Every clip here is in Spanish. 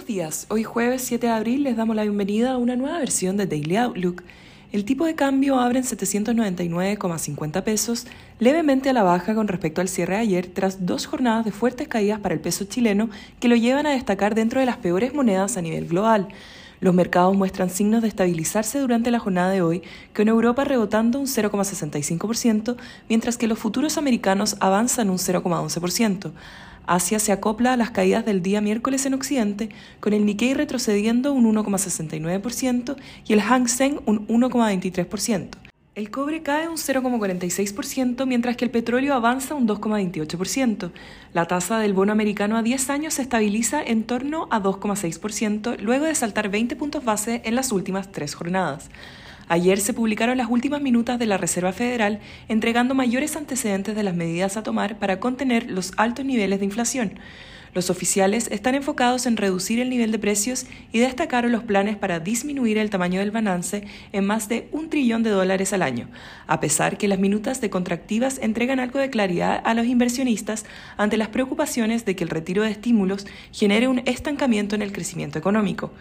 Buenos días, hoy jueves 7 de abril les damos la bienvenida a una nueva versión de Daily Outlook. El tipo de cambio abre en 799,50 pesos, levemente a la baja con respecto al cierre de ayer, tras dos jornadas de fuertes caídas para el peso chileno que lo llevan a destacar dentro de las peores monedas a nivel global. Los mercados muestran signos de estabilizarse durante la jornada de hoy, con Europa rebotando un 0,65%, mientras que los futuros americanos avanzan un 0,11%. Asia se acopla a las caídas del día miércoles en Occidente, con el Nikkei retrocediendo un 1,69% y el Hang Seng un 1,23%. El cobre cae un 0,46%, mientras que el petróleo avanza un 2,28%. La tasa del bono americano a 10 años se estabiliza en torno a 2,6%, luego de saltar 20 puntos base en las últimas tres jornadas. Ayer se publicaron las últimas minutas de la Reserva Federal entregando mayores antecedentes de las medidas a tomar para contener los altos niveles de inflación. Los oficiales están enfocados en reducir el nivel de precios y destacaron los planes para disminuir el tamaño del balance en más de un trillón de dólares al año, a pesar que las minutas de contractivas entregan algo de claridad a los inversionistas ante las preocupaciones de que el retiro de estímulos genere un estancamiento en el crecimiento económico.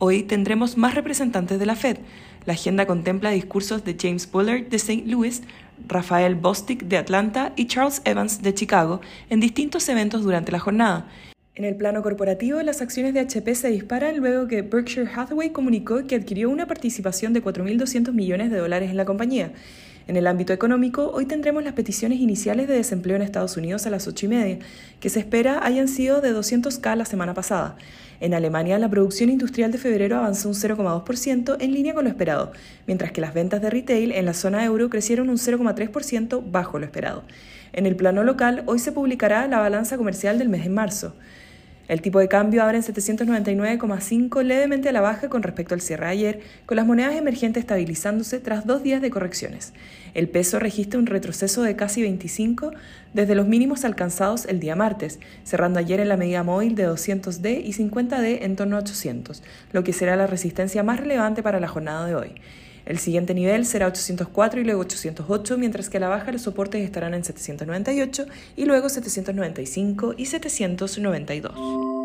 Hoy tendremos más representantes de la Fed. La agenda contempla discursos de James Bullard de St. Louis, Rafael Bostic de Atlanta y Charles Evans de Chicago en distintos eventos durante la jornada. En el plano corporativo, las acciones de HP se disparan luego que Berkshire Hathaway comunicó que adquirió una participación de 4.200 millones de dólares en la compañía. En el ámbito económico, hoy tendremos las peticiones iniciales de desempleo en Estados Unidos a las 8 y media, que se espera hayan sido de 200K la semana pasada. En Alemania, la producción industrial de febrero avanzó un 0,2% en línea con lo esperado, mientras que las ventas de retail en la zona euro crecieron un 0,3% bajo lo esperado. En el plano local, hoy se publicará la balanza comercial del mes de marzo. El tipo de cambio abre en 799,5 levemente a la baja con respecto al cierre de ayer, con las monedas emergentes estabilizándose tras dos días de correcciones. El peso registra un retroceso de casi 25 desde los mínimos alcanzados el día martes, cerrando ayer en la medida móvil de 200D y 50D en torno a 800, lo que será la resistencia más relevante para la jornada de hoy. El siguiente nivel será 804 y luego 808, mientras que a la baja los soportes estarán en 798 y luego 795 y 792.